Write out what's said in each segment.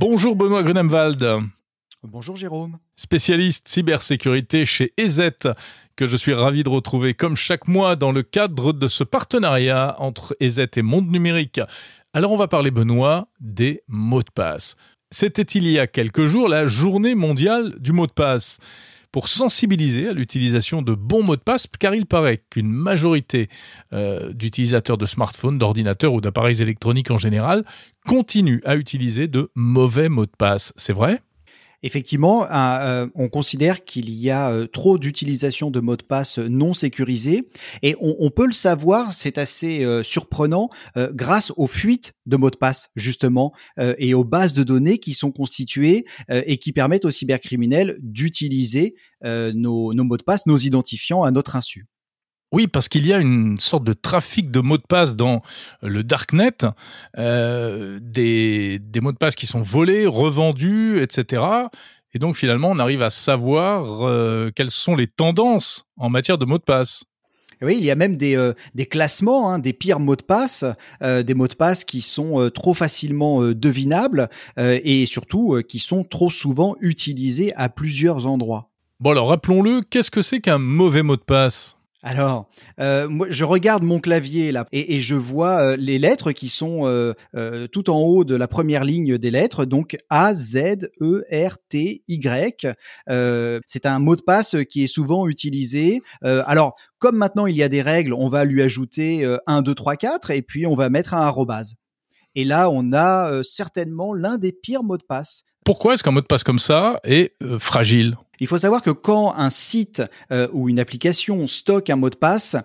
Bonjour Benoît Grunemwald. Bonjour Jérôme. Spécialiste cybersécurité chez EZ, que je suis ravi de retrouver comme chaque mois dans le cadre de ce partenariat entre EZ et Monde Numérique. Alors on va parler Benoît des mots de passe. C'était il y a quelques jours la journée mondiale du mot de passe pour sensibiliser à l'utilisation de bons mots de passe, car il paraît qu'une majorité euh, d'utilisateurs de smartphones, d'ordinateurs ou d'appareils électroniques en général continuent à utiliser de mauvais mots de passe. C'est vrai? Effectivement, euh, on considère qu'il y a euh, trop d'utilisation de mots de passe non sécurisés et on, peut le savoir, c'est assez euh, surprenant, grâce aux fuites de mots de passe justement et aux bases de données qui sont constituées et qui permettent aux cybercriminels d'utiliser nos, nos mots de passe, nos identifiants à notre insu. Oui, parce qu'il y a une sorte de trafic de mots de passe dans le darknet, euh, des, des, mots de passe qui sont volés, revendus, etc. Et donc finalement, on arrive à savoir euh, quelles sont les tendances en matière de mots de passe. Oui, il y a même des, euh, des classements, hein, des pires mots de passe, euh, des mots de passe qui sont euh, trop facilement devinables et surtout qui sont trop souvent utilisés à plusieurs endroits. Bon alors rappelons-le, qu'est-ce que c'est qu'un mauvais mot de passe? Alors, euh, je regarde mon clavier là et, je vois euh, les lettres qui sont euh, tout en haut de la première ligne des lettres, donc A, Z, E, R, T, Y. c'est un mot de passe qui est souvent utilisé. alors, comme maintenant il y a des règles, on va lui ajouter 1, 2, 3, 4 et puis on va mettre un arrobase. Et là, on a certainement l'un des pires mots de passe. Pourquoi est-ce qu'un mot de passe comme ça est fragile? Il faut savoir que quand un site euh, ou une application stocke un mot de passe,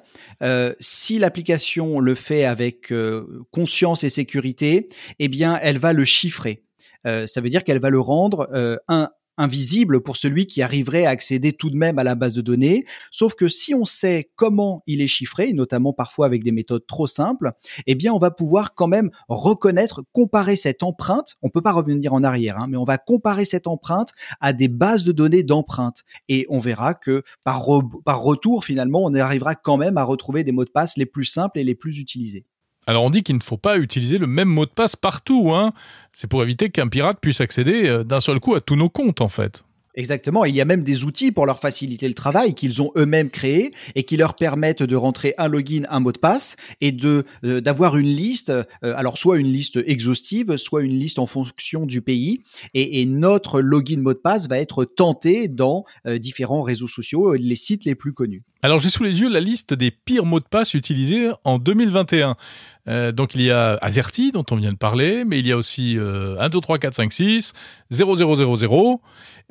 euh, si l'application le fait avec euh, conscience et sécurité, eh bien, elle va le chiffrer. ça veut dire qu'elle va le rendre un, invisible pour celui qui arriverait à accéder tout de même à la base de données. Sauf que si on sait comment il est chiffré, notamment parfois avec des méthodes trop simples, eh bien, on va pouvoir quand même reconnaître, comparer cette empreinte. On peut pas revenir en arrière, hein, mais on va comparer cette empreinte à des bases de données d'empreintes. Et on verra que par, par retour, finalement, on arrivera quand même à retrouver des mots de passe les plus simples et les plus utilisés. Alors on dit qu'il ne faut pas utiliser le même mot de passe partout. Hein. C'est pour éviter qu'un pirate puisse accéder euh, d'un seul coup à tous nos comptes en fait. Exactement. Il y a même des outils pour leur faciliter le travail qu'ils ont eux-mêmes créés et qui leur permettent de rentrer un login, un mot de passe et de euh, d'avoir une liste. Euh, alors soit une liste exhaustive, soit une liste en fonction du pays. Et, notre login mot de passe va être tenté dans différents réseaux sociaux, les sites les plus connus. Alors j'ai sous les yeux la liste des pires mots de passe utilisés en 2021. Euh, donc il y a Azerty dont on vient de parler, mais il y a aussi euh, 1, 2, 3, 4, 5, 6, 0, 0, 0, 0.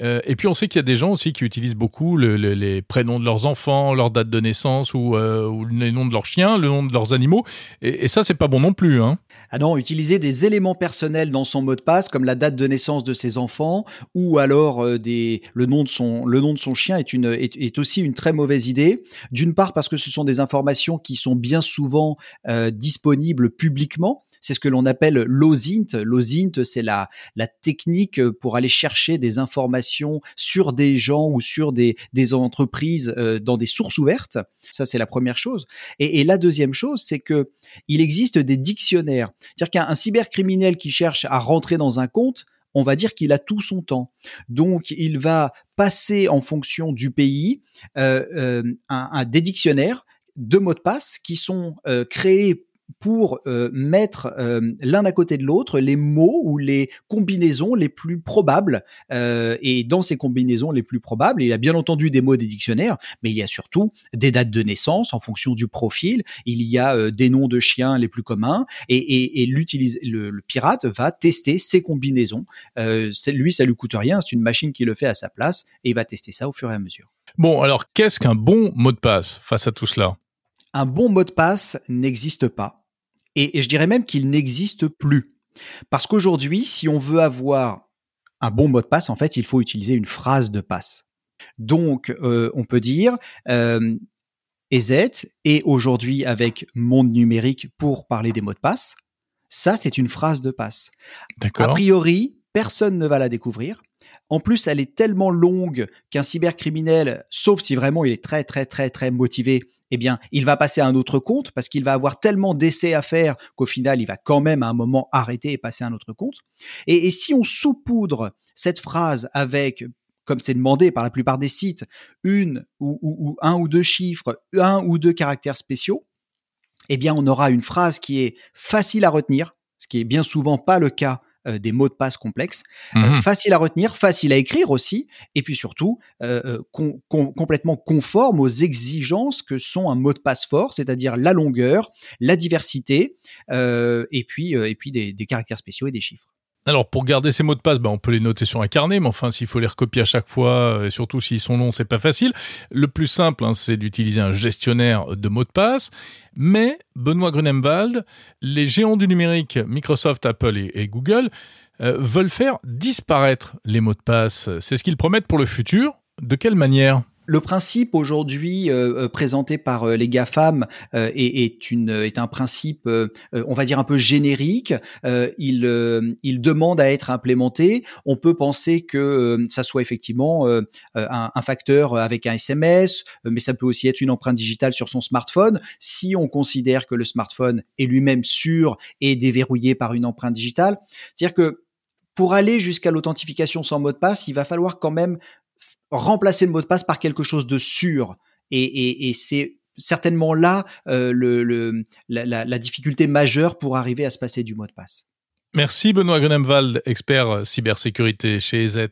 Euh, et puis on sait qu'il y a des gens aussi qui utilisent beaucoup le, les prénoms de leurs enfants, leur date de naissance ou, euh, ou les noms de leurs chiens, le nom de leurs animaux. Et, et ça c'est pas bon non plus. Hein. Ah non, utiliser des éléments personnels dans son mot de passe, comme la date de naissance de ses enfants, ou alors euh, des, le, nom de son, le nom de son chien est, une, est, aussi une très mauvaise idée. D'une part parce que ce sont des informations qui sont bien souvent euh, disponibles publiquement. C'est ce que l'on appelle l'OSINT. L'OSINT, c'est la, la technique pour aller chercher des informations sur des gens ou sur des, des entreprises euh, dans des sources ouvertes. Ça, c'est la première chose. Et, et la deuxième chose, c'est que il existe des dictionnaires. C'est-à-dire qu'un cybercriminel qui cherche à rentrer dans un compte, on va dire qu'il a tout son temps. Donc, il va passer en fonction du pays euh, euh, un, un, des dictionnaires de mots de passe qui sont euh, créés pour euh, mettre euh, l'un à côté de l'autre les mots ou les combinaisons les plus probables. Euh, et dans ces combinaisons les plus probables, il y a bien entendu des mots des dictionnaires, mais il y a surtout des dates de naissance en fonction du profil. Il y a des noms de chiens les plus communs et, et, et le, le, pirate va tester ces combinaisons. lui, ça lui coûte rien, c'est une machine qui le fait à sa place et il va tester ça au fur et à mesure. Bon, alors qu'est-ce qu'un bon mot de passe face à tout cela? Un bon mot de passe n'existe pas et, je dirais même qu'il n'existe plus. Parce qu'aujourd'hui, si on veut avoir un bon mot de passe, en fait, il faut utiliser une phrase de passe. Donc, euh, on peut dire euh, EZ et aujourd'hui avec monde numérique pour parler des mots de passe. Ça, c'est une phrase de passe. A priori, personne ne va la découvrir. En plus, elle est tellement longue qu'un cybercriminel, sauf si vraiment il est très très très très motivé, eh bien, il va passer à un autre compte parce qu'il va avoir tellement d'essais à faire qu'au final, il va quand même à un moment arrêter et passer à un autre compte. Et, si on saupoudre cette phrase avec comme c'est demandé par la plupart des sites, une ou, un ou deux chiffres, un ou deux caractères spéciaux, eh bien, on aura une phrase qui est facile à retenir, ce qui est bien souvent pas le cas euh, des mots de passe complexes, euh, mhm. facile à retenir, facile à écrire aussi, et puis surtout euh, complètement conforme aux exigences que sont un mot de passe fort, c'est-à-dire la longueur, la diversité, et puis et puis des caractères spéciaux et des chiffres. Alors pour garder ces mots de passe, ben, on peut les noter sur un carnet, mais enfin s'il faut les recopier à chaque fois, euh, et surtout s'ils sont longs, c'est pas facile. Le plus simple, hein, c'est d'utiliser un gestionnaire de mots de passe. Mais Benoît Grunemwald, les géants du numérique, Microsoft, Apple et, Google, euh, veulent faire disparaître les mots de passe. C'est ce qu'ils promettent pour le futur. De quelle manière? Le principe aujourd'hui euh, euh, présenté par euh, les GAFAM est, est, une, est un principe, on va dire, un peu générique. il, il demande à être implémenté. On peut penser que ça soit effectivement un, un, facteur avec un SMS, mais ça peut aussi être une empreinte digitale sur son smartphone. Si on considère que le smartphone est lui-même sûr et déverrouillé par une empreinte digitale, c'est-à-dire que pour aller jusqu'à l'authentification sans mot de passe, il va falloir quand même remplacer le mot de passe par quelque chose de sûr. Et, c'est certainement là euh, le, la, difficulté majeure pour arriver à se passer du mot de passe. Merci Benoît Grenemwald, expert cybersécurité chez EZ.